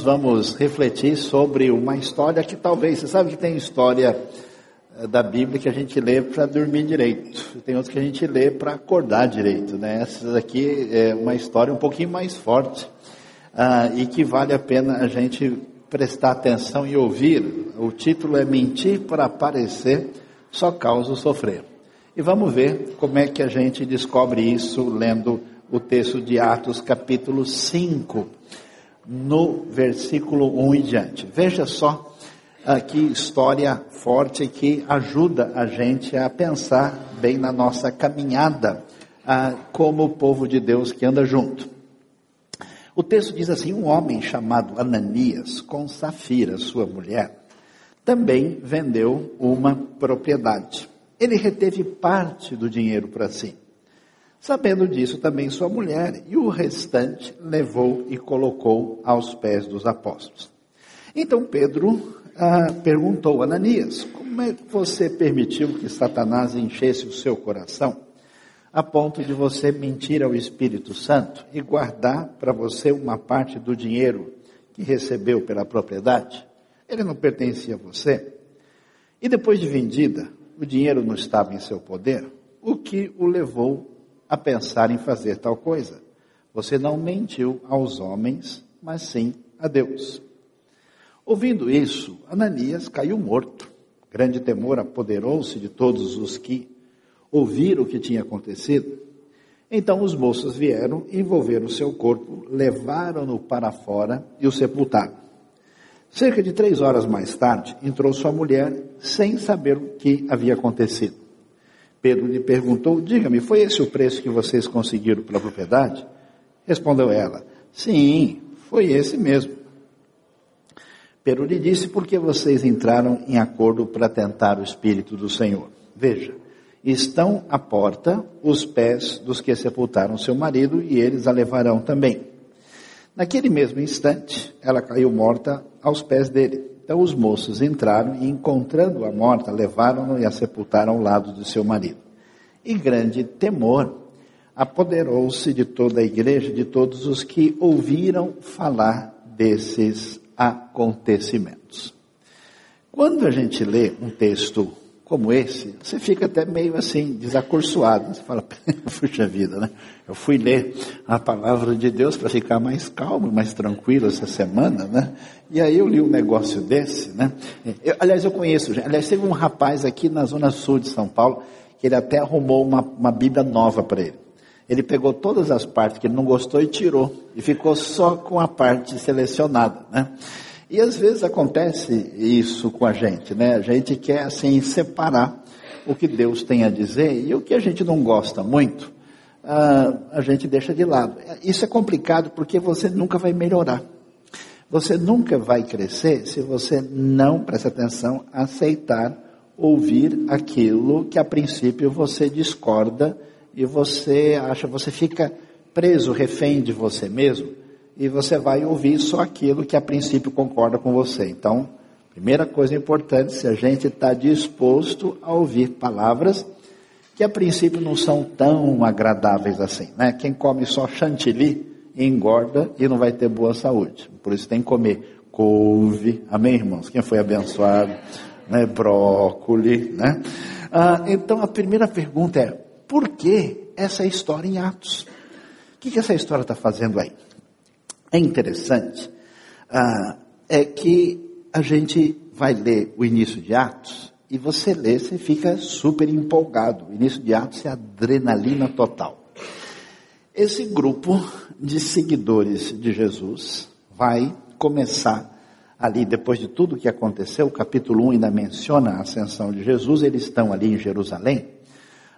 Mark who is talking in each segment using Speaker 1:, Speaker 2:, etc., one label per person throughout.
Speaker 1: nós vamos refletir sobre uma história que talvez, você sabe que tem história eh, da Bíblia que a gente lê para dormir direito, tem outras que a gente lê para acordar direito, né? Essa daqui é uma história um pouquinho mais forte uh, e que vale a pena a gente prestar atenção e ouvir. O título é Mentir para Aparecer Só Causa Sofrer. E vamos ver como é que a gente descobre isso lendo o texto de Atos, capítulo 5 no versículo 1 e diante. Veja só aqui história forte que ajuda a gente a pensar bem na nossa caminhada ah, como povo de Deus que anda junto. O texto diz assim: um homem chamado Ananias, com Safira, sua mulher, também vendeu uma propriedade. Ele reteve parte do dinheiro para si. Sabendo disso também sua mulher, e o restante levou e colocou aos pés dos apóstolos. Então Pedro ah, perguntou a Ananias: Como é que você permitiu que Satanás enchesse o seu coração, a ponto de você mentir ao Espírito Santo e guardar para você uma parte do dinheiro que recebeu pela propriedade? Ele não pertencia a você. E depois de vendida, o dinheiro não estava em seu poder, o que o levou a pensar em fazer tal coisa. Você não mentiu aos homens, mas sim a Deus. Ouvindo isso, Ananias caiu morto. Grande temor apoderou-se de todos os que ouviram o que tinha acontecido. Então os moços vieram, envolveram seu corpo, levaram-no para fora e o sepultaram. Cerca de três horas mais tarde, entrou sua mulher sem saber o que havia acontecido. Pedro lhe perguntou: Diga-me, foi esse o preço que vocês conseguiram pela propriedade? Respondeu ela: Sim, foi esse mesmo. Pedro lhe disse: Por que vocês entraram em acordo para tentar o Espírito do Senhor? Veja, estão à porta os pés dos que sepultaram seu marido e eles a levarão também. Naquele mesmo instante, ela caiu morta aos pés dele. Então os moços entraram e, encontrando-a morta, levaram-no e a sepultaram ao lado de seu marido. E grande temor apoderou-se de toda a igreja, de todos os que ouviram falar desses acontecimentos. Quando a gente lê um texto como esse, você fica até meio assim, desacursoado. Você fala, puxa vida, né? Eu fui ler a palavra de Deus para ficar mais calmo, mais tranquilo essa semana, né? E aí eu li um negócio desse, né? Eu, aliás, eu conheço, aliás, teve um rapaz aqui na zona sul de São Paulo, que ele até arrumou uma, uma Bíblia nova para ele. Ele pegou todas as partes que ele não gostou e tirou, e ficou só com a parte selecionada, né? E às vezes acontece isso com a gente, né? A gente quer assim separar o que Deus tem a dizer e o que a gente não gosta muito, uh, a gente deixa de lado. Isso é complicado porque você nunca vai melhorar. Você nunca vai crescer se você não, presta atenção, aceitar ouvir aquilo que a princípio você discorda e você acha, você fica preso, refém de você mesmo e você vai ouvir só aquilo que a princípio concorda com você. Então, primeira coisa importante, se a gente está disposto a ouvir palavras que a princípio não são tão agradáveis assim, né? Quem come só chantilly engorda e não vai ter boa saúde. Por isso tem que comer couve, amém, irmãos? Quem foi abençoado, né? Brócoli, né? Ah, então a primeira pergunta é: por que essa história em Atos? O que, que essa história está fazendo aí? é interessante ah, é que a gente vai ler o início de Atos e você lê, você fica super empolgado. O início de Atos é adrenalina total. Esse grupo de seguidores de Jesus vai começar ali, depois de tudo que aconteceu, o capítulo 1 ainda menciona a ascensão de Jesus, eles estão ali em Jerusalém.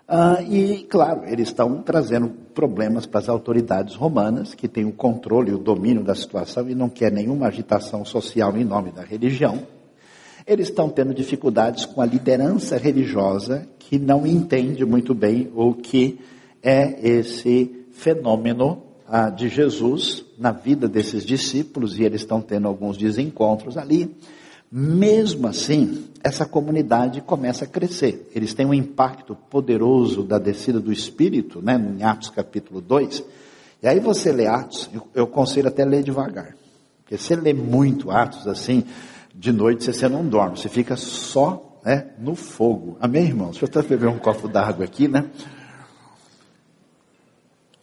Speaker 1: Ah, e, claro, eles estão trazendo problemas para as autoridades romanas, que têm o controle e o domínio da situação e não quer nenhuma agitação social em nome da religião. Eles estão tendo dificuldades com a liderança religiosa, que não entende muito bem o que é esse fenômeno ah, de Jesus na vida desses discípulos, e eles estão tendo alguns desencontros ali. Mesmo assim, essa comunidade começa a crescer. Eles têm um impacto poderoso da descida do Espírito, né, em Atos capítulo 2. E aí você lê Atos, eu, aconselho até ler devagar. Porque se lê muito Atos assim, de noite você não dorme, você fica só né, no fogo. Amém, irmãos? Deixa eu até beber um copo d'água aqui, né?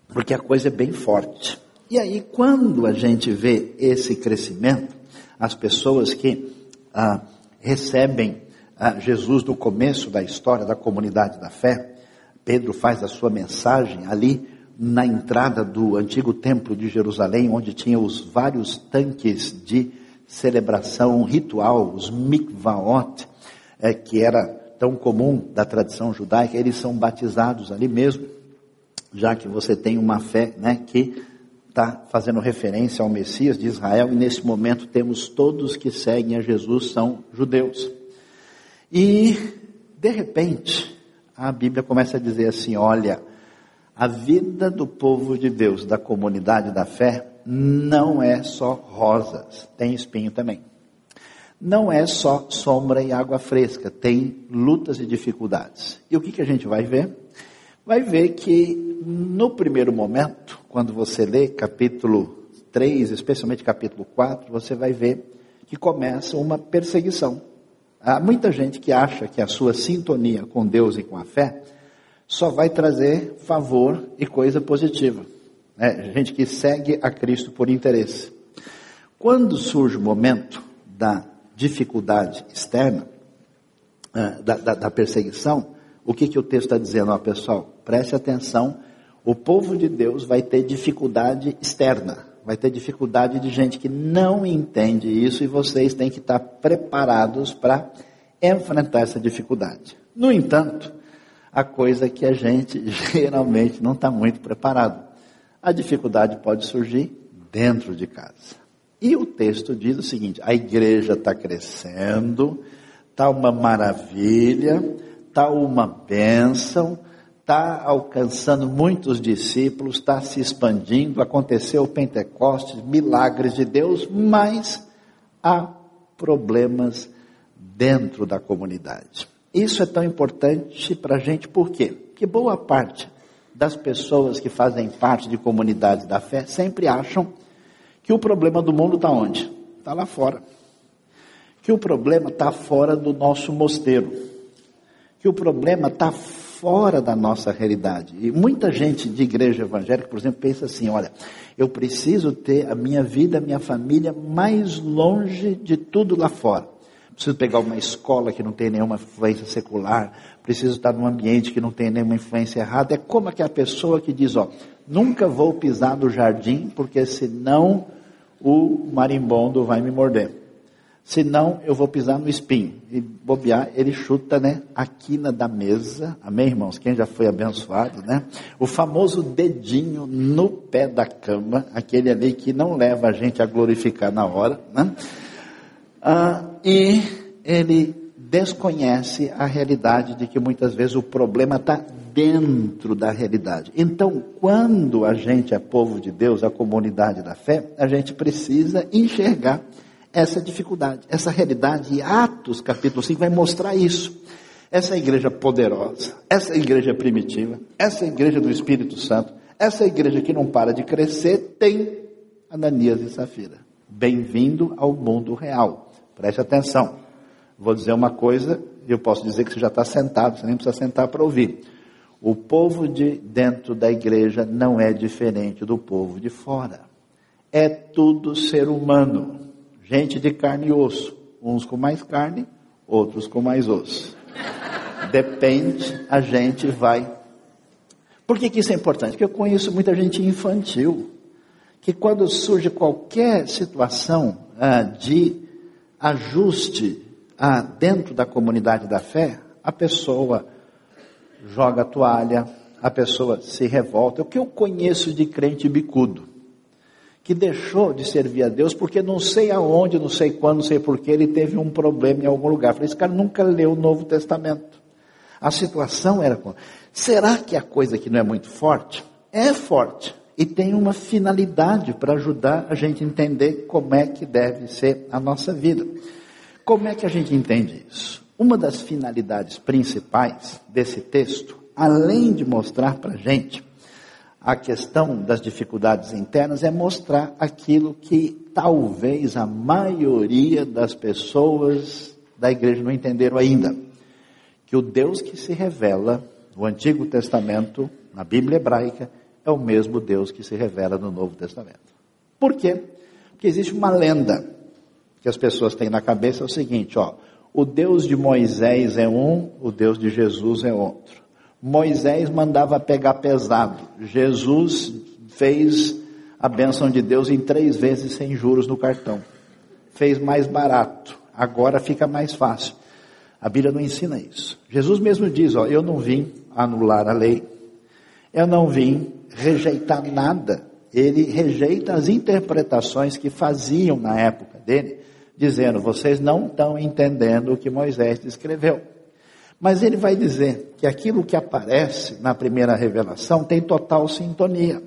Speaker 1: Porque a coisa é bem forte. E aí, quando a gente vê esse crescimento, as pessoas que ah, recebem ah, Jesus no começo da história da comunidade da fé, Pedro faz a sua mensagem ali na entrada do antigo templo de Jerusalém, onde tinha os vários tanques de celebração ritual, os mikvaot, é, que era tão comum da tradição judaica, eles são batizados ali mesmo, já que você tem uma fé né, que está fazendo referência ao Messias de Israel, e nesse momento temos todos que seguem a Jesus são judeus. E, de repente, a Bíblia começa a dizer assim: olha, a vida do povo de Deus, da comunidade da fé, não é só rosas, tem espinho também. Não é só sombra e água fresca, tem lutas e dificuldades. E o que, que a gente vai ver? Vai ver que no primeiro momento, quando você lê capítulo 3, especialmente capítulo 4, você vai ver que começa uma perseguição. Há muita gente que acha que a sua sintonia com Deus e com a fé só vai trazer favor e coisa positiva. Né? Gente que segue a Cristo por interesse. Quando surge o momento da dificuldade externa, ah, da, da, da perseguição, o que, que o texto está dizendo? Ó, pessoal, preste atenção, o povo de Deus vai ter dificuldade externa, vai ter dificuldade de gente que não entende isso e vocês têm que estar preparados para enfrentar essa dificuldade. No entanto, a coisa que a gente geralmente não está muito preparado. A dificuldade pode surgir dentro de casa. E o texto diz o seguinte: a igreja está crescendo, está uma maravilha, está uma bênção, está alcançando muitos discípulos, está se expandindo, aconteceu o Pentecostes, milagres de Deus, mas há problemas dentro da comunidade. Isso é tão importante para a gente, por quê? Porque boa parte das pessoas que fazem parte de comunidades da fé sempre acham que o problema do mundo está onde? Está lá fora. Que o problema está fora do nosso mosteiro. Que o problema está fora da nossa realidade. E muita gente de igreja evangélica, por exemplo, pensa assim: olha, eu preciso ter a minha vida, a minha família mais longe de tudo lá fora preciso pegar uma escola que não tem nenhuma influência secular, preciso estar num ambiente que não tem nenhuma influência errada. É como aquela pessoa que diz, ó, nunca vou pisar no jardim, porque senão o marimbondo vai me morder. Senão eu vou pisar no espinho. E bobear, ele chuta, né, a quina da mesa. Amém, irmãos? Quem já foi abençoado, né? O famoso dedinho no pé da cama, aquele ali que não leva a gente a glorificar na hora, né? Ah, e ele desconhece a realidade de que muitas vezes o problema está dentro da realidade. Então, quando a gente é povo de Deus, a comunidade da fé, a gente precisa enxergar essa dificuldade, essa realidade. E Atos capítulo 5 vai mostrar isso. Essa igreja poderosa, essa igreja primitiva, essa igreja do Espírito Santo, essa igreja que não para de crescer, tem Ananias e Safira. Bem-vindo ao mundo real. Preste atenção. Vou dizer uma coisa e eu posso dizer que você já está sentado, você nem precisa sentar para ouvir. O povo de dentro da igreja não é diferente do povo de fora. É tudo ser humano. Gente de carne e osso. Uns com mais carne, outros com mais osso. Depende, a gente vai. Por que, que isso é importante? Porque eu conheço muita gente infantil, que quando surge qualquer situação ah, de ajuste a, dentro da comunidade da fé, a pessoa joga a toalha, a pessoa se revolta. O que eu conheço de crente bicudo, que deixou de servir a Deus porque não sei aonde, não sei quando, não sei porquê, ele teve um problema em algum lugar. Falei, esse cara nunca leu o Novo Testamento. A situação era. Será que a coisa aqui não é muito forte? É forte e tem uma finalidade para ajudar a gente a entender como é que deve ser a nossa vida. Como é que a gente entende isso? Uma das finalidades principais desse texto, além de mostrar para a gente a questão das dificuldades internas é mostrar aquilo que talvez a maioria das pessoas da igreja não entenderam ainda. Que o Deus que se revela no Antigo Testamento, na Bíblia hebraica, é o mesmo Deus que se revela no Novo Testamento. Por quê? Porque existe uma lenda que as pessoas têm na cabeça, é o seguinte, ó, o Deus de Moisés é um, o Deus de Jesus é outro. Moisés mandava pegar pesado. Jesus fez a bênção de Deus em três vezes sem juros no cartão. Fez mais barato. Agora fica mais fácil. A Bíblia não ensina isso. Jesus mesmo diz: ó, eu não vim anular a lei. Eu não vim rejeitar nada. Ele rejeita as interpretações que faziam na época dele, dizendo: vocês não estão entendendo o que Moisés descreveu. Mas ele vai dizer que aquilo que aparece na primeira revelação tem total sintonia.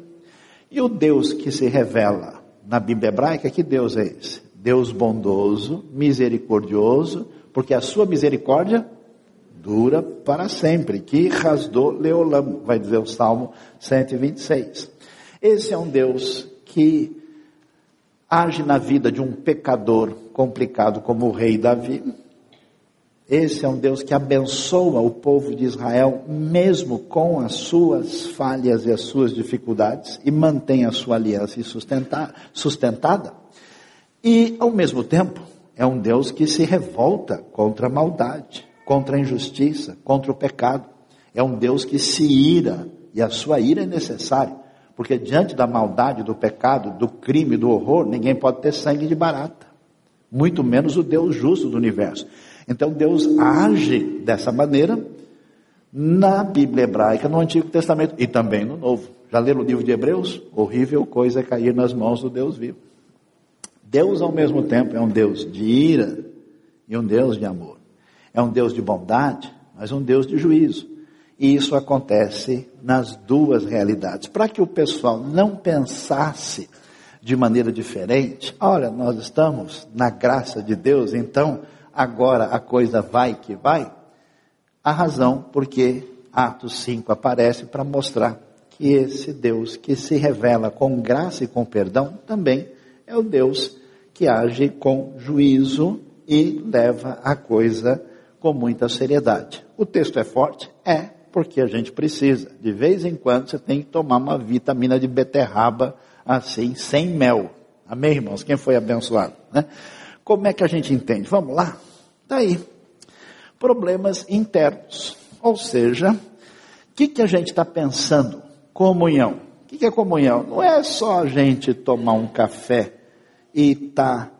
Speaker 1: E o Deus que se revela na Bíblia hebraica, que Deus é esse? Deus bondoso, misericordioso, porque a sua misericórdia dura para sempre. Que rasdou leolam, vai dizer o Salmo 126. Esse é um Deus que age na vida de um pecador complicado como o rei Davi, esse é um Deus que abençoa o povo de Israel, mesmo com as suas falhas e as suas dificuldades, e mantém a sua aliança sustentada. E, ao mesmo tempo, é um Deus que se revolta contra a maldade, contra a injustiça, contra o pecado. É um Deus que se ira, e a sua ira é necessária, porque diante da maldade, do pecado, do crime, do horror, ninguém pode ter sangue de barata, muito menos o Deus justo do universo. Então Deus age dessa maneira na Bíblia hebraica, no Antigo Testamento e também no Novo. Já leram o livro de Hebreus? Horrível coisa é cair nas mãos do Deus vivo. Deus, ao mesmo tempo, é um Deus de ira e um Deus de amor. É um Deus de bondade, mas um Deus de juízo. E isso acontece nas duas realidades. Para que o pessoal não pensasse de maneira diferente, olha, nós estamos na graça de Deus, então agora a coisa vai que vai? A razão porque Atos 5 aparece para mostrar que esse Deus que se revela com graça e com perdão também é o Deus que age com juízo e leva a coisa com muita seriedade. O texto é forte? É, porque a gente precisa. De vez em quando você tem que tomar uma vitamina de beterraba assim, sem mel. Amém, irmãos? Quem foi abençoado? Né? Como é que a gente entende? Vamos lá? Daí, tá problemas internos. Ou seja, o que, que a gente está pensando? Comunhão. O que, que é comunhão? Não é só a gente tomar um café e estar tá,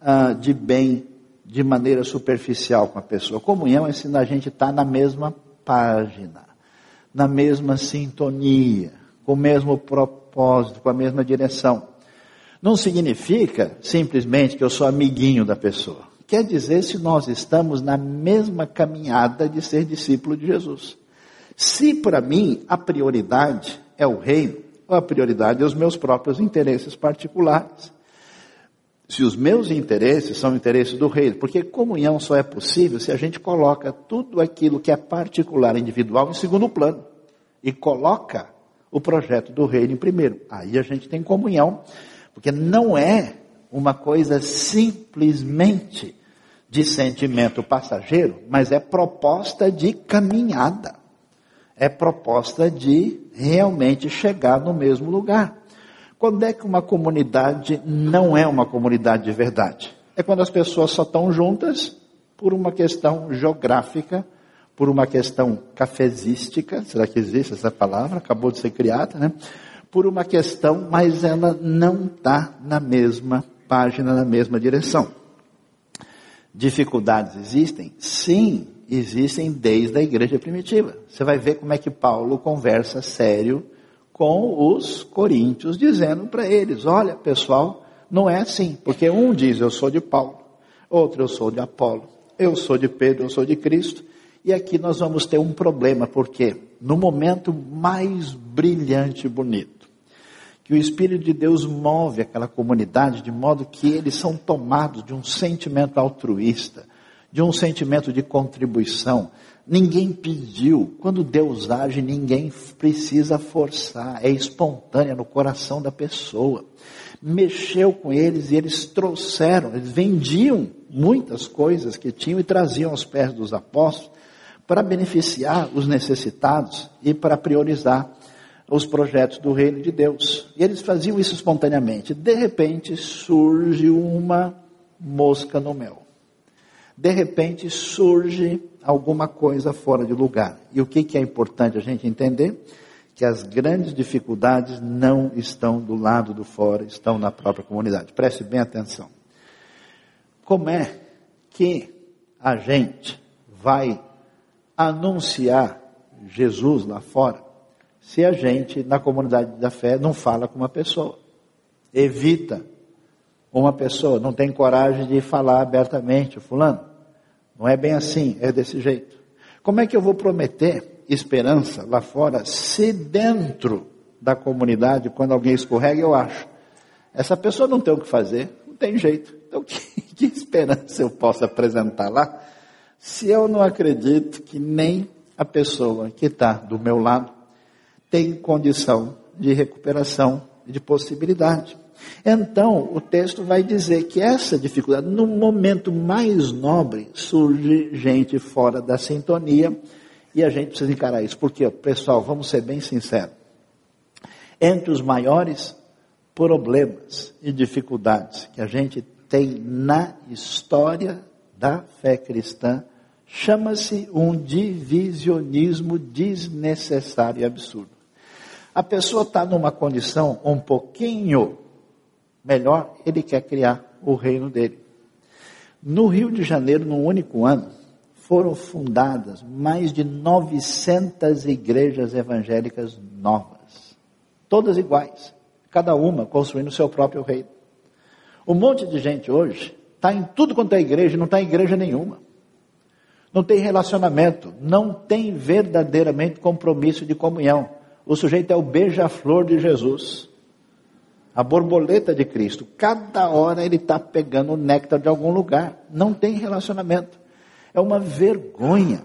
Speaker 1: ah, de bem de maneira superficial com a pessoa. Comunhão é ensinar a gente estar tá na mesma página, na mesma sintonia, com o mesmo propósito, com a mesma direção. Não significa simplesmente que eu sou amiguinho da pessoa. Quer dizer se nós estamos na mesma caminhada de ser discípulo de Jesus. Se para mim a prioridade é o reino, a prioridade é os meus próprios interesses particulares. Se os meus interesses são interesses do reino, porque comunhão só é possível se a gente coloca tudo aquilo que é particular, individual, em segundo plano e coloca o projeto do reino em primeiro. Aí a gente tem comunhão, porque não é uma coisa simplesmente de sentimento passageiro, mas é proposta de caminhada. É proposta de realmente chegar no mesmo lugar. Quando é que uma comunidade não é uma comunidade de verdade? É quando as pessoas só estão juntas por uma questão geográfica, por uma questão cafezística, será que existe essa palavra? Acabou de ser criada, né? Por uma questão, mas ela não está na mesma página na mesma direção. Dificuldades existem? Sim, existem desde a igreja primitiva. Você vai ver como é que Paulo conversa sério com os coríntios, dizendo para eles: olha, pessoal, não é assim, porque um diz eu sou de Paulo, outro eu sou de Apolo, eu sou de Pedro, eu sou de Cristo. E aqui nós vamos ter um problema, porque no momento mais brilhante e bonito, que o Espírito de Deus move aquela comunidade de modo que eles são tomados de um sentimento altruísta, de um sentimento de contribuição. Ninguém pediu. Quando Deus age, ninguém precisa forçar. É espontânea no coração da pessoa. Mexeu com eles e eles trouxeram, eles vendiam muitas coisas que tinham e traziam aos pés dos apóstolos para beneficiar os necessitados e para priorizar os projetos do reino de Deus. E eles faziam isso espontaneamente. De repente surge uma mosca no mel. De repente surge alguma coisa fora de lugar. E o que, que é importante a gente entender? Que as grandes dificuldades não estão do lado do fora, estão na própria comunidade. Preste bem atenção. Como é que a gente vai anunciar Jesus lá fora se a gente, na comunidade da fé, não fala com uma pessoa? Evita uma pessoa, não tem coragem de falar abertamente, fulano, não é bem assim, é desse jeito. Como é que eu vou prometer esperança lá fora se dentro da comunidade, quando alguém escorrega, eu acho? Essa pessoa não tem o que fazer, não tem jeito. Então, que, que esperança eu posso apresentar lá se eu não acredito que nem a pessoa que está do meu lado tem condição de recuperação e de possibilidade? Então, o texto vai dizer que essa dificuldade, no momento mais nobre, surge gente fora da sintonia e a gente precisa encarar isso. Porque, pessoal, vamos ser bem sinceros. Entre os maiores problemas e dificuldades que a gente tem na história da fé cristã, chama-se um divisionismo desnecessário e absurdo. A pessoa está numa condição um pouquinho melhor, ele quer criar o reino dele. No Rio de Janeiro, num único ano, foram fundadas mais de 900 igrejas evangélicas novas, todas iguais, cada uma construindo o seu próprio reino. Um monte de gente hoje está em tudo quanto é igreja, não está em igreja nenhuma. Não tem relacionamento, não tem verdadeiramente compromisso de comunhão. O sujeito é o beija-flor de Jesus a borboleta de Cristo. Cada hora ele está pegando o néctar de algum lugar. Não tem relacionamento. É uma vergonha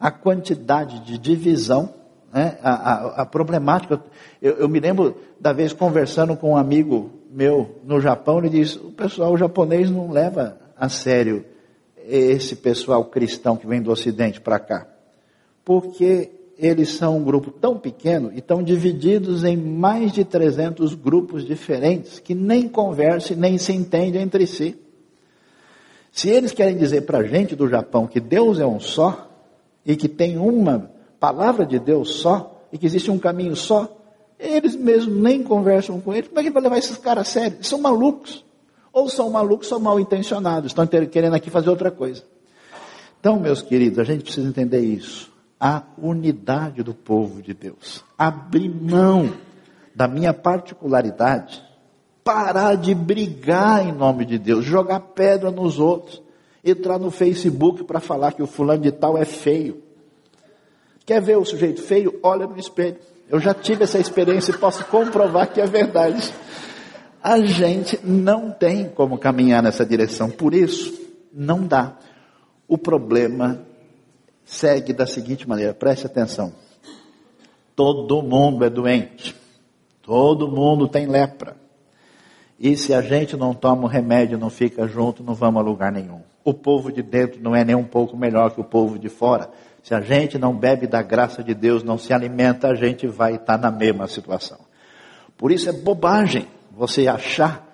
Speaker 1: a quantidade de divisão, né? a, a, a, problemática. Eu, eu, me lembro da vez conversando com um amigo meu no Japão, ele disse: o pessoal japonês não leva a sério esse pessoal cristão que vem do Ocidente para cá. Porque eles são um grupo tão pequeno e estão divididos em mais de 300 grupos diferentes que nem conversam nem se entendem entre si. Se eles querem dizer para a gente do Japão que Deus é um só e que tem uma palavra de Deus só e que existe um caminho só, eles mesmos nem conversam com eles. Como é que vai levar esses caras a sério? São malucos. Ou são malucos, são mal intencionados, estão querendo aqui fazer outra coisa. Então, meus queridos, a gente precisa entender isso a unidade do povo de Deus. Abrir mão da minha particularidade, parar de brigar em nome de Deus, jogar pedra nos outros, entrar no Facebook para falar que o fulano de tal é feio. Quer ver o sujeito feio? Olha no espelho. Eu já tive essa experiência e posso comprovar que é verdade. A gente não tem como caminhar nessa direção, por isso não dá. O problema segue da seguinte maneira, preste atenção. Todo mundo é doente. Todo mundo tem lepra. E se a gente não toma o remédio, não fica junto, não vamos a lugar nenhum. O povo de dentro não é nem um pouco melhor que o povo de fora. Se a gente não bebe da graça de Deus, não se alimenta, a gente vai estar na mesma situação. Por isso é bobagem você achar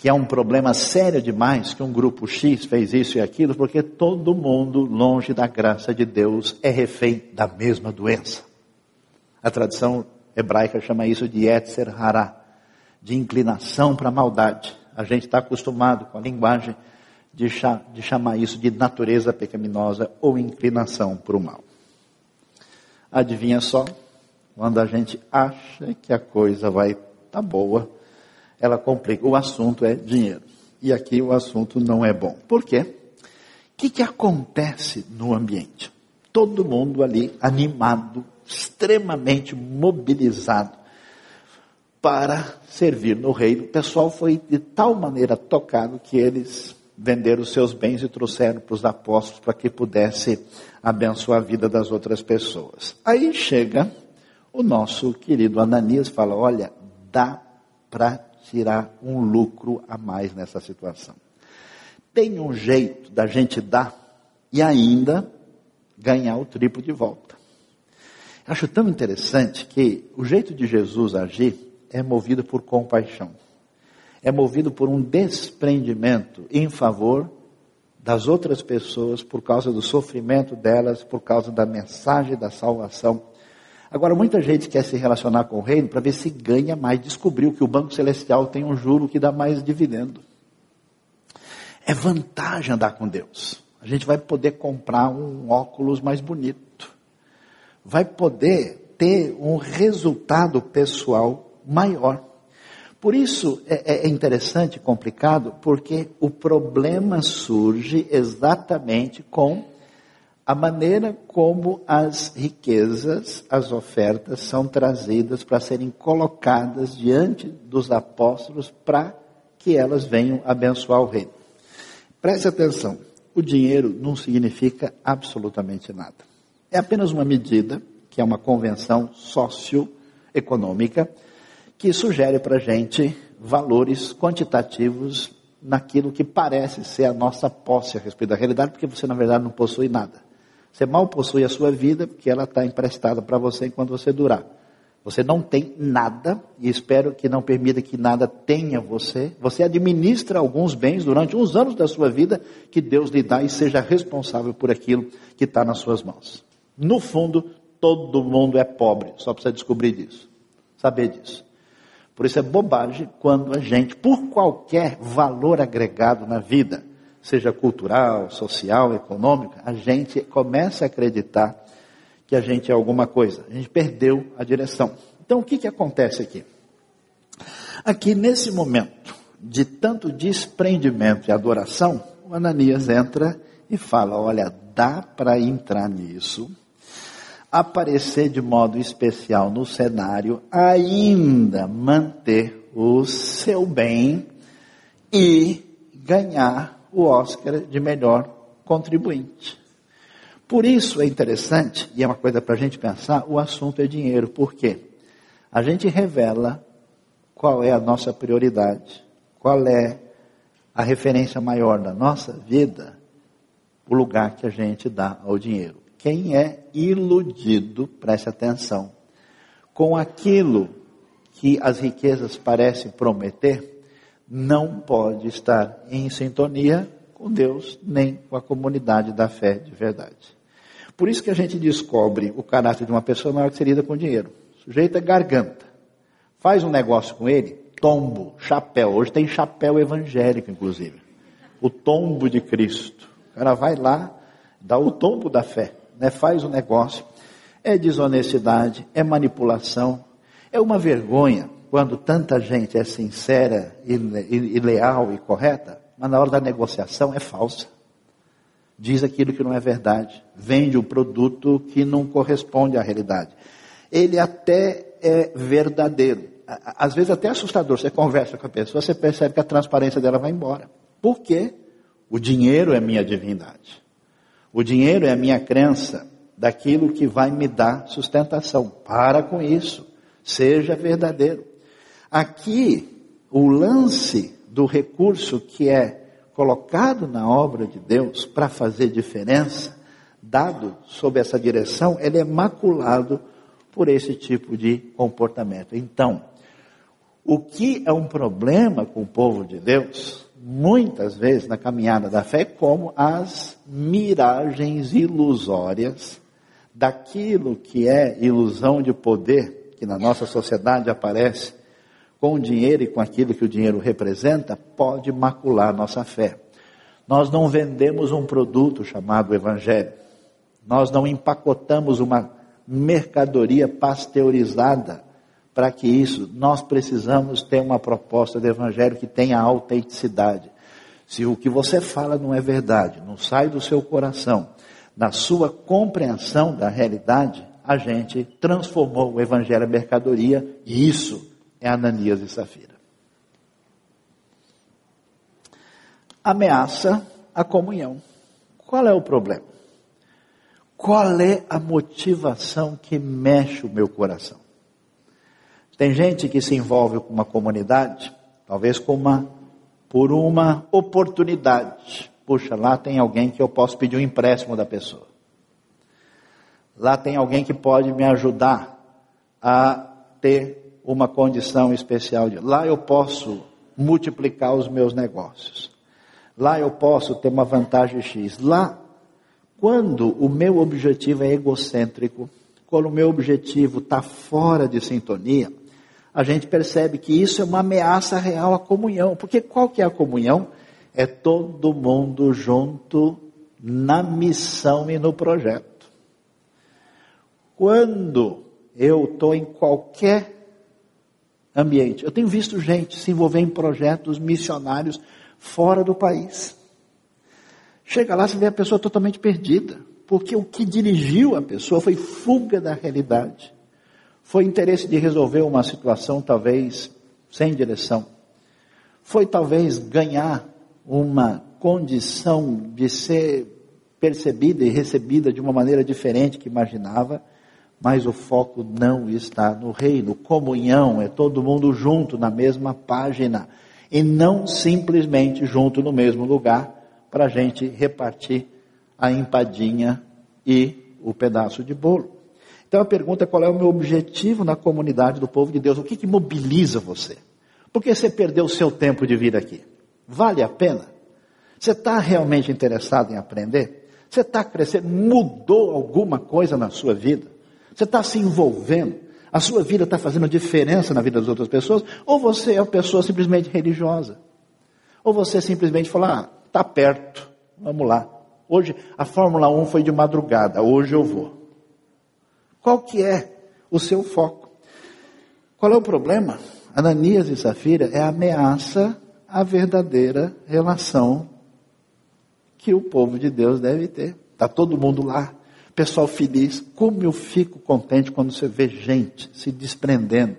Speaker 1: que é um problema sério demais que um grupo X fez isso e aquilo, porque todo mundo, longe da graça de Deus, é refém da mesma doença. A tradição hebraica chama isso de Etzer Hará, de inclinação para a maldade. A gente está acostumado com a linguagem de, de chamar isso de natureza pecaminosa ou inclinação para o mal. Adivinha só, quando a gente acha que a coisa vai tá boa, ela complica. O assunto é dinheiro. E aqui o assunto não é bom. Por quê? O que, que acontece no ambiente? Todo mundo ali animado, extremamente mobilizado para servir no reino. O pessoal foi de tal maneira tocado que eles venderam os seus bens e trouxeram para os apóstolos para que pudesse abençoar a vida das outras pessoas. Aí chega o nosso querido Ananias fala: Olha, dá para tirar um lucro a mais nessa situação. Tem um jeito da gente dar e ainda ganhar o triplo de volta. Acho tão interessante que o jeito de Jesus agir é movido por compaixão é movido por um desprendimento em favor das outras pessoas por causa do sofrimento delas, por causa da mensagem da salvação. Agora, muita gente quer se relacionar com o reino para ver se ganha mais. Descobriu que o Banco Celestial tem um juro que dá mais dividendo. É vantagem andar com Deus. A gente vai poder comprar um óculos mais bonito. Vai poder ter um resultado pessoal maior. Por isso é, é interessante e complicado, porque o problema surge exatamente com a maneira como as riquezas, as ofertas são trazidas para serem colocadas diante dos apóstolos para que elas venham abençoar o reino. Preste atenção, o dinheiro não significa absolutamente nada. É apenas uma medida, que é uma convenção socioeconômica, que sugere para a gente valores quantitativos naquilo que parece ser a nossa posse a respeito da realidade, porque você na verdade não possui nada. Você mal possui a sua vida, porque ela está emprestada para você enquanto você durar. Você não tem nada, e espero que não permita que nada tenha você. Você administra alguns bens durante uns anos da sua vida que Deus lhe dá e seja responsável por aquilo que está nas suas mãos. No fundo, todo mundo é pobre, só precisa descobrir disso, saber disso. Por isso é bobagem quando a gente, por qualquer valor agregado na vida, seja cultural, social, econômico, a gente começa a acreditar que a gente é alguma coisa. A gente perdeu a direção. Então o que, que acontece aqui? Aqui nesse momento de tanto desprendimento e adoração, o Ananias entra e fala: olha, dá para entrar nisso, aparecer de modo especial no cenário, ainda manter o seu bem e ganhar o Oscar de melhor contribuinte. Por isso é interessante, e é uma coisa para a gente pensar, o assunto é dinheiro. Por quê? A gente revela qual é a nossa prioridade, qual é a referência maior da nossa vida, o lugar que a gente dá ao dinheiro. Quem é iludido, preste atenção, com aquilo que as riquezas parecem prometer, não pode estar em sintonia com Deus nem com a comunidade da fé de verdade. Por isso que a gente descobre o caráter de uma pessoa na hora que se lida com dinheiro. O sujeito é garganta. Faz um negócio com ele, tombo, chapéu. Hoje tem chapéu evangélico, inclusive. O tombo de Cristo. O cara vai lá, dá o tombo da fé né, faz o negócio. É desonestidade, é manipulação, é uma vergonha quando tanta gente é sincera e, e, e leal e correta, mas na hora da negociação é falsa. Diz aquilo que não é verdade, vende um produto que não corresponde à realidade. Ele até é verdadeiro, às vezes até assustador. Você conversa com a pessoa, você percebe que a transparência dela vai embora. Por quê? O dinheiro é minha divindade. O dinheiro é a minha crença daquilo que vai me dar sustentação. Para com isso. Seja verdadeiro. Aqui, o lance do recurso que é colocado na obra de Deus para fazer diferença, dado sob essa direção, ele é maculado por esse tipo de comportamento. Então, o que é um problema com o povo de Deus muitas vezes na caminhada da fé como as miragens ilusórias daquilo que é ilusão de poder que na nossa sociedade aparece com o dinheiro e com aquilo que o dinheiro representa, pode macular nossa fé. Nós não vendemos um produto chamado Evangelho. Nós não empacotamos uma mercadoria pasteurizada para que isso, nós precisamos ter uma proposta de evangelho que tenha autenticidade. Se o que você fala não é verdade, não sai do seu coração, na sua compreensão da realidade, a gente transformou o evangelho em mercadoria e isso é Ananias e Safira. ameaça a comunhão. Qual é o problema? Qual é a motivação que mexe o meu coração? Tem gente que se envolve com uma comunidade, talvez com uma, por uma oportunidade. Puxa, lá tem alguém que eu posso pedir um empréstimo da pessoa. Lá tem alguém que pode me ajudar a ter uma condição especial. De, lá eu posso multiplicar os meus negócios. Lá eu posso ter uma vantagem X. Lá, quando o meu objetivo é egocêntrico, quando o meu objetivo está fora de sintonia, a gente percebe que isso é uma ameaça real à comunhão. Porque qual que é a comunhão? É todo mundo junto na missão e no projeto. Quando eu estou em qualquer ambiente, eu tenho visto gente se envolver em projetos missionários fora do país. Chega lá, você vê a pessoa totalmente perdida, porque o que dirigiu a pessoa foi fuga da realidade. Foi interesse de resolver uma situação talvez sem direção. Foi talvez ganhar uma condição de ser percebida e recebida de uma maneira diferente que imaginava, mas o foco não está no reino. Comunhão é todo mundo junto na mesma página e não simplesmente junto no mesmo lugar para a gente repartir a empadinha e o pedaço de bolo. Então a pergunta é qual é o meu objetivo na comunidade do povo de Deus? O que, que mobiliza você? Por que você perdeu o seu tempo de vir aqui? Vale a pena? Você está realmente interessado em aprender? Você está crescendo? Mudou alguma coisa na sua vida? Você está se envolvendo? A sua vida está fazendo diferença na vida das outras pessoas? Ou você é uma pessoa simplesmente religiosa? Ou você simplesmente fala, ah, está perto, vamos lá. Hoje, a Fórmula 1 foi de madrugada, hoje eu vou. Qual que é o seu foco? Qual é o problema? Ananias e Safira é ameaça à verdadeira relação que o povo de Deus deve ter. Está todo mundo lá, pessoal feliz. Como eu fico contente quando você vê gente se desprendendo,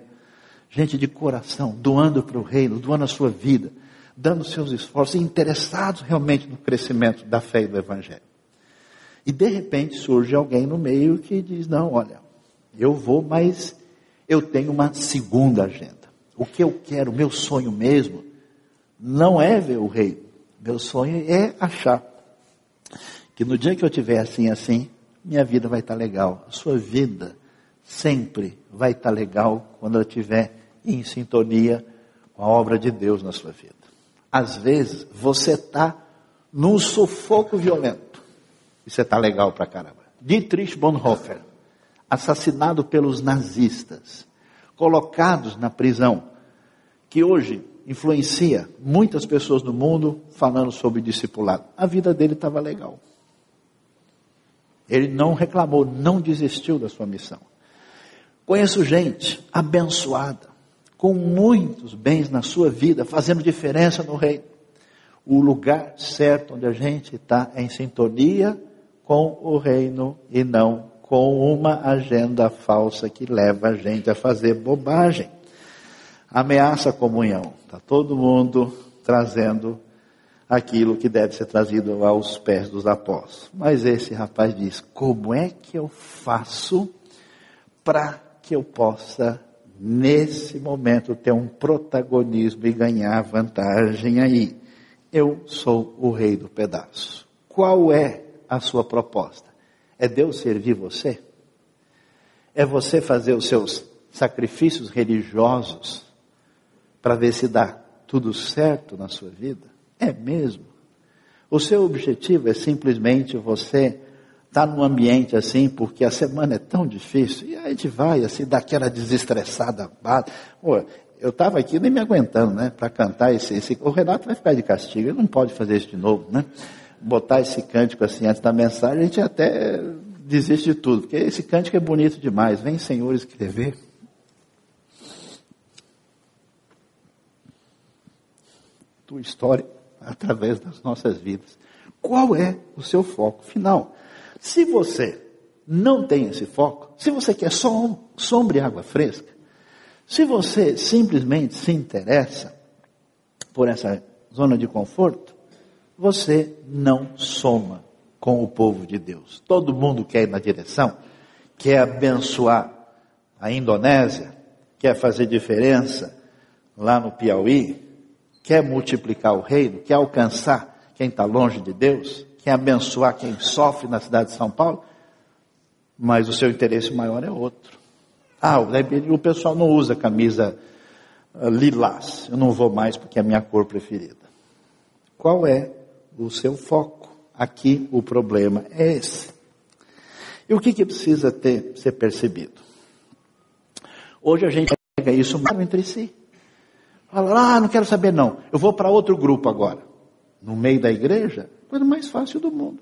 Speaker 1: gente de coração, doando para o reino, doando a sua vida, dando seus esforços, interessados realmente no crescimento da fé e do Evangelho. E de repente surge alguém no meio que diz: Não, olha, eu vou, mas eu tenho uma segunda agenda. O que eu quero, meu sonho mesmo, não é ver o rei. Meu sonho é achar que no dia que eu tiver assim, assim, minha vida vai estar legal. A sua vida sempre vai estar legal quando ela estiver em sintonia com a obra de Deus na sua vida. Às vezes, você está num sufoco violento. E você está legal pra caramba. Dietrich Bonhoeffer, assassinado pelos nazistas, colocados na prisão, que hoje influencia muitas pessoas no mundo falando sobre discipulado. A vida dele estava legal. Ele não reclamou, não desistiu da sua missão. Conheço gente abençoada, com muitos bens na sua vida, fazendo diferença no reino. O lugar certo onde a gente está é em sintonia com o reino e não com uma agenda falsa que leva a gente a fazer bobagem. Ameaça a comunhão. Está todo mundo trazendo aquilo que deve ser trazido aos pés dos apóstolos. Mas esse rapaz diz: como é que eu faço para que eu possa, nesse momento, ter um protagonismo e ganhar vantagem aí? Eu sou o rei do pedaço. Qual é a sua proposta? É Deus servir você? É você fazer os seus sacrifícios religiosos para ver se dá tudo certo na sua vida? É mesmo? O seu objetivo é simplesmente você estar tá num ambiente assim, porque a semana é tão difícil, e a gente vai assim, daquela desestressada. Pô, eu estava aqui nem me aguentando, né, para cantar esse, esse. O Renato vai ficar de castigo, ele não pode fazer isso de novo, né? botar esse cântico assim antes da mensagem, a gente até desiste de tudo, porque esse cântico é bonito demais. Vem, Senhor, escrever. Tua história através das nossas vidas. Qual é o seu foco final? Se você não tem esse foco, se você quer só sombra e água fresca, se você simplesmente se interessa por essa zona de conforto, você não soma com o povo de Deus. Todo mundo quer ir na direção, quer abençoar a Indonésia, quer fazer diferença lá no Piauí, quer multiplicar o reino, quer alcançar quem está longe de Deus, quer abençoar quem sofre na cidade de São Paulo, mas o seu interesse maior é outro. Ah, o pessoal não usa camisa ah, lilás, eu não vou mais porque é a minha cor preferida. Qual é o seu foco? Aqui o problema é esse. E o que, que precisa ter, ser percebido? Hoje a gente pega isso entre si. Fala, ah, não quero saber não, eu vou para outro grupo agora. No meio da igreja, coisa mais fácil do mundo.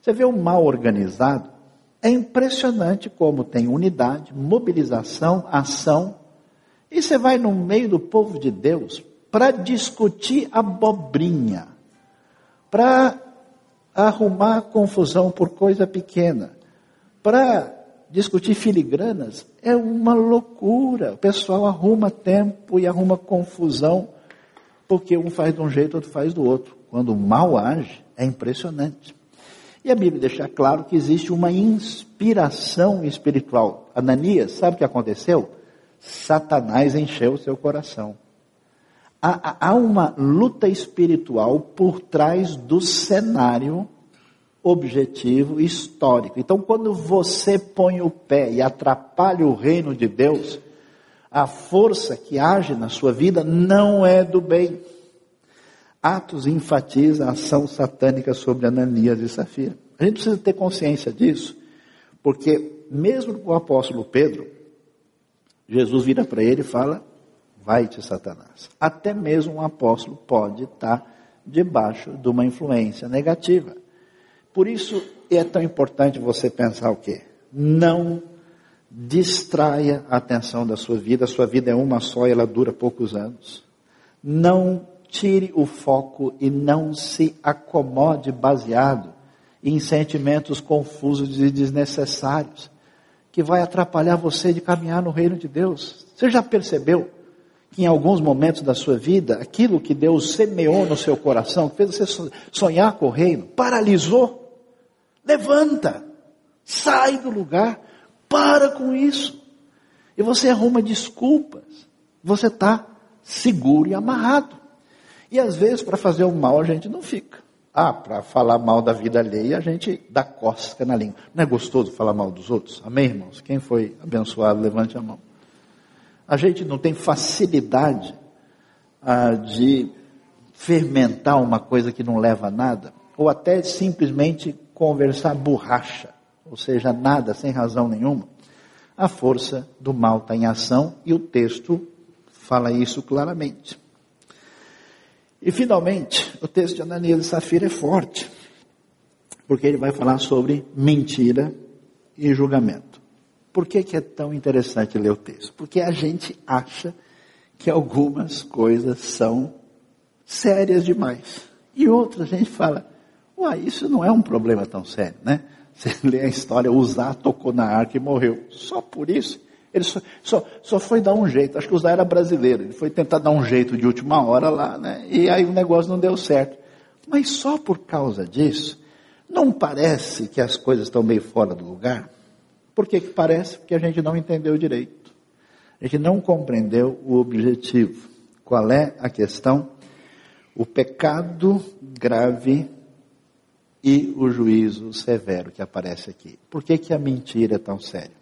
Speaker 1: Você vê o mal organizado, é impressionante como tem unidade, mobilização, ação. E você vai no meio do povo de Deus para discutir abobrinha, para arrumar confusão por coisa pequena, para discutir filigranas, é uma loucura. O pessoal arruma tempo e arruma confusão, porque um faz de um jeito, outro faz do outro. Quando mal age, é impressionante. E a Bíblia deixa claro que existe uma inspiração espiritual. Ananias, sabe o que aconteceu? Satanás encheu o seu coração. Há uma luta espiritual por trás do cenário objetivo histórico. Então, quando você põe o pé e atrapalha o reino de Deus, a força que age na sua vida não é do bem. Atos enfatiza a ação satânica sobre Ananias e Safira. A gente precisa ter consciência disso, porque mesmo com o apóstolo Pedro, Jesus vira para ele e fala: Vai-te, Satanás. Até mesmo um apóstolo pode estar debaixo de uma influência negativa. Por isso é tão importante você pensar o quê? Não distraia a atenção da sua vida. A sua vida é uma só e ela dura poucos anos. Não tire o foco e não se acomode baseado em sentimentos confusos e desnecessários, que vai atrapalhar você de caminhar no reino de Deus. Você já percebeu que em alguns momentos da sua vida, aquilo que Deus semeou no seu coração, que fez você sonhar com o reino, paralisou? Levanta, sai do lugar, para com isso. E você arruma desculpas. Você está seguro e amarrado. E às vezes, para fazer o mal, a gente não fica. Ah, para falar mal da vida alheia, a gente dá cosca na língua. Não é gostoso falar mal dos outros? Amém, irmãos? Quem foi abençoado, levante a mão. A gente não tem facilidade ah, de fermentar uma coisa que não leva a nada, ou até simplesmente conversar borracha, ou seja, nada, sem razão nenhuma, a força do mal está em ação e o texto fala isso claramente. E finalmente, o texto de Ananias e Safira é forte, porque ele vai falar sobre mentira e julgamento. Por que, que é tão interessante ler o texto? Porque a gente acha que algumas coisas são sérias demais. E outras a gente fala, Uai, isso não é um problema tão sério, né? Você lê a história, Uzá tocou na arca e morreu. Só por isso. Ele só, só, só foi dar um jeito. Acho que Uzá era brasileiro. Ele foi tentar dar um jeito de última hora lá, né? E aí o negócio não deu certo. Mas só por causa disso, não parece que as coisas estão meio fora do lugar? Por que, que parece? Porque a gente não entendeu direito. A gente não compreendeu o objetivo. Qual é a questão? O pecado grave e o juízo severo que aparece aqui. Por que, que a mentira é tão séria?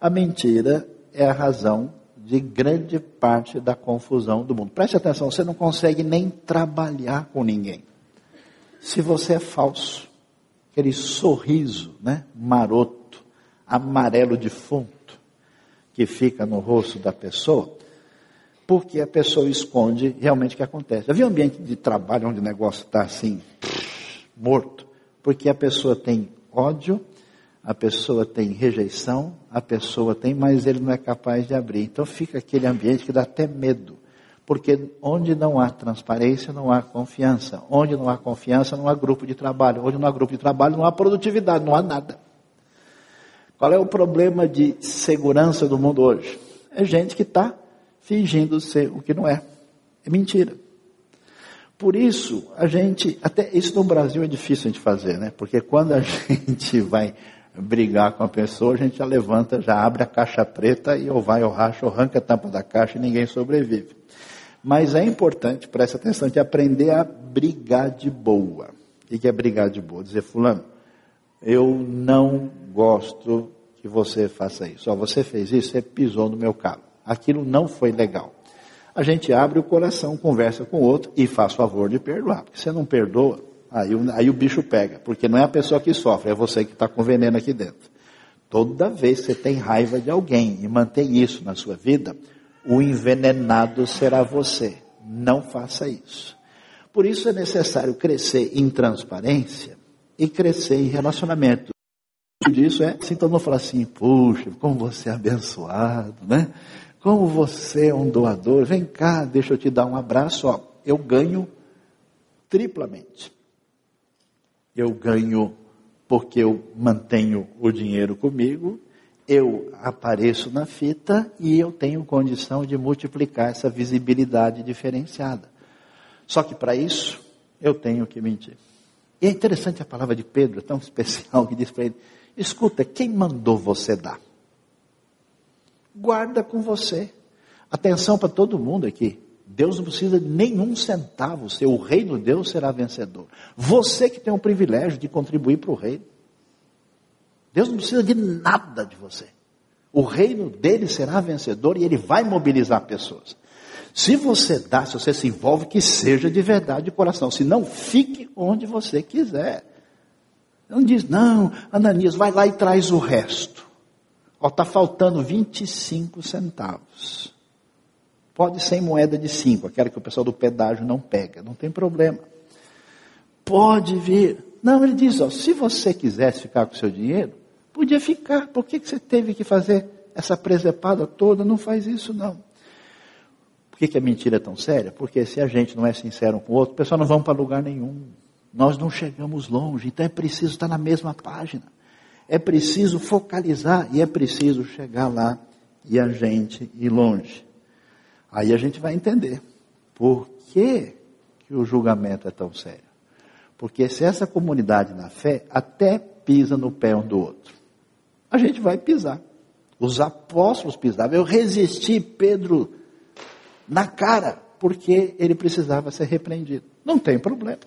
Speaker 1: A mentira é a razão de grande parte da confusão do mundo. Preste atenção, você não consegue nem trabalhar com ninguém. Se você é falso, aquele sorriso, né, maroto, amarelo defunto, que fica no rosto da pessoa, porque a pessoa esconde realmente o que acontece. Havia um ambiente de trabalho onde o negócio está assim, morto, porque a pessoa tem ódio, a pessoa tem rejeição, a pessoa tem, mas ele não é capaz de abrir. Então fica aquele ambiente que dá até medo. Porque onde não há transparência, não há confiança. Onde não há confiança, não há grupo de trabalho. Onde não há grupo de trabalho, não há produtividade, não há nada. Qual é o problema de segurança do mundo hoje? É gente que está fingindo ser o que não é. É mentira. Por isso, a gente, até isso no Brasil é difícil a gente fazer, né? Porque quando a gente vai brigar com a pessoa, a gente já levanta, já abre a caixa preta e ou vai ou racha ou arranca a tampa da caixa e ninguém sobrevive. Mas é importante, presta atenção, de aprender a brigar de boa. O que é brigar de boa? Dizer, fulano, eu não gosto que você faça isso. Ó, você fez isso, você pisou no meu carro. Aquilo não foi legal. A gente abre o coração, conversa com o outro e faz favor de perdoar. Porque você não perdoa, aí, aí o bicho pega. Porque não é a pessoa que sofre, é você que está com veneno aqui dentro. Toda vez que você tem raiva de alguém e mantém isso na sua vida, o envenenado será você. Não faça isso. Por isso é necessário crescer em transparência e crescer em relacionamento. Disso é assim, todo mundo fala assim, puxa, como você é abençoado, né? Como você é um doador, vem cá, deixa eu te dar um abraço, ó, eu ganho triplamente. Eu ganho porque eu mantenho o dinheiro comigo, eu apareço na fita e eu tenho condição de multiplicar essa visibilidade diferenciada. Só que para isso, eu tenho que mentir. E é interessante a palavra de Pedro, tão especial, que diz para ele: escuta, quem mandou você dar? Guarda com você. Atenção para todo mundo aqui. Deus não precisa de nenhum centavo seu. O reino de Deus será vencedor. Você que tem o privilégio de contribuir para o reino. Deus não precisa de nada de você. O reino dele será vencedor e ele vai mobilizar pessoas. Se você dá, se você se envolve, que seja de verdade de coração. Se não, fique onde você quiser. Não diz, não, Ananias, vai lá e traz o resto. Ó, está faltando 25 centavos. Pode ser em moeda de 5, aquela que o pessoal do pedágio não pega, não tem problema. Pode vir. Não, ele diz, ó, se você quisesse ficar com o seu dinheiro, podia ficar. Por que, que você teve que fazer essa presepada toda? Não faz isso não. Por que, que a mentira é tão séria? Porque se a gente não é sincero um com o outro, o pessoal não vão para lugar nenhum. Nós não chegamos longe, então é preciso estar na mesma página. É preciso focalizar e é preciso chegar lá e a gente ir longe. Aí a gente vai entender por que, que o julgamento é tão sério. Porque se essa comunidade na fé até pisa no pé um do outro, a gente vai pisar. Os apóstolos pisavam. Eu resisti, Pedro na cara, porque ele precisava ser repreendido. Não tem problema.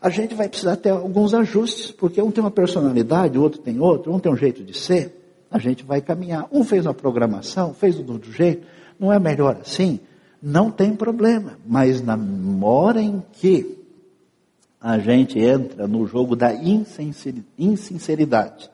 Speaker 1: A gente vai precisar ter alguns ajustes, porque um tem uma personalidade, o outro tem outro, um tem um jeito de ser. A gente vai caminhar. Um fez uma programação, fez do outro jeito. Não é melhor assim? Não tem problema. Mas na hora em que a gente entra no jogo da insinceridade,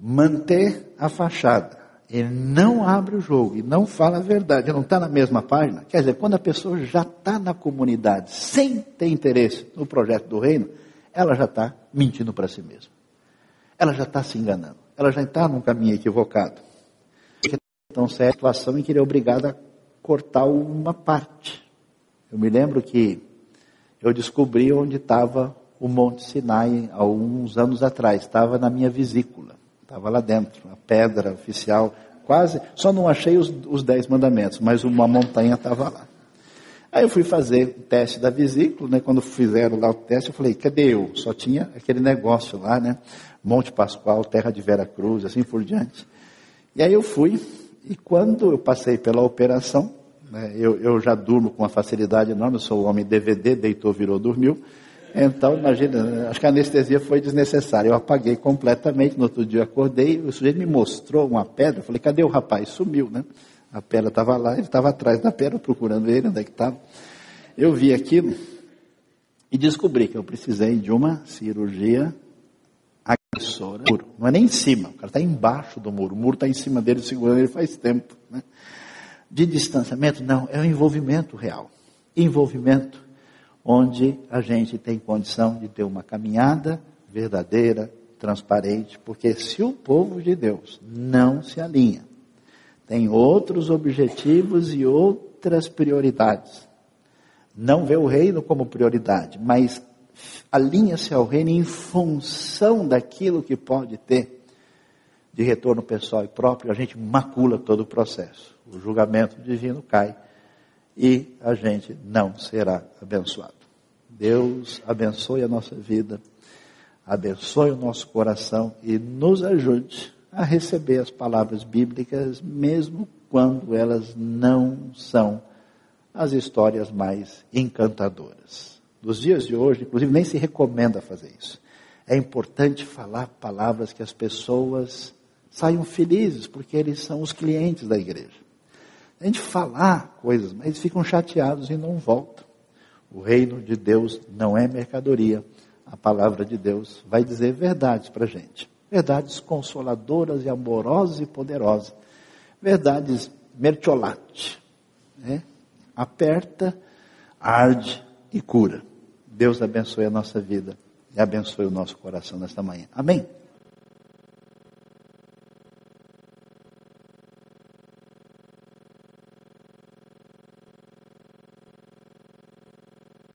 Speaker 1: manter a fachada, ele não abre o jogo e não fala a verdade, ele não está na mesma página. Quer dizer, quando a pessoa já está na comunidade sem ter interesse no projeto do reino, ela já está mentindo para si mesma. Ela já está se enganando. Ela já está num caminho equivocado. Então, é a situação em que ele é obrigado a cortar uma parte. Eu me lembro que eu descobri onde estava o Monte Sinai há uns anos atrás. Estava na minha vesícula. Estava lá dentro, a pedra oficial, quase, só não achei os, os dez mandamentos, mas uma montanha estava lá. Aí eu fui fazer o teste da vesícula, né? Quando fizeram lá o teste, eu falei, cadê eu? Só tinha aquele negócio lá, né? Monte Pascoal, terra de Vera Cruz, assim por diante. E aí eu fui, e quando eu passei pela operação, né, eu, eu já durmo com uma facilidade enorme, eu sou o homem DVD, deitou, virou, dormiu. Então, imagina, acho que a anestesia foi desnecessária. Eu apaguei completamente, no outro dia acordei, o sujeito me mostrou uma pedra, eu falei, cadê o rapaz? Sumiu, né? A pedra estava lá, ele estava atrás da pedra, procurando ele, onde é que estava. Eu vi aquilo e descobri que eu precisei de uma cirurgia agressora. Não é nem em cima, o cara está embaixo do muro, o muro está em cima dele, segurando ele faz tempo. Né? De distanciamento, não, é o envolvimento real. Envolvimento onde a gente tem condição de ter uma caminhada verdadeira, transparente, porque se o povo de Deus não se alinha, tem outros objetivos e outras prioridades. Não vê o reino como prioridade, mas alinha-se ao reino em função daquilo que pode ter de retorno pessoal e próprio, a gente macula todo o processo. O julgamento divino cai e a gente não será abençoado. Deus abençoe a nossa vida, abençoe o nosso coração e nos ajude a receber as palavras bíblicas, mesmo quando elas não são as histórias mais encantadoras. Nos dias de hoje, inclusive, nem se recomenda fazer isso. É importante falar palavras que as pessoas saiam felizes, porque eles são os clientes da igreja. A gente falar coisas, mas eles ficam chateados e não voltam. O reino de Deus não é mercadoria. A palavra de Deus vai dizer verdades para a gente. Verdades consoladoras e amorosas e poderosas. Verdades mertiolate. Né? Aperta, arde e cura. Deus abençoe a nossa vida e abençoe o nosso coração nesta manhã. Amém?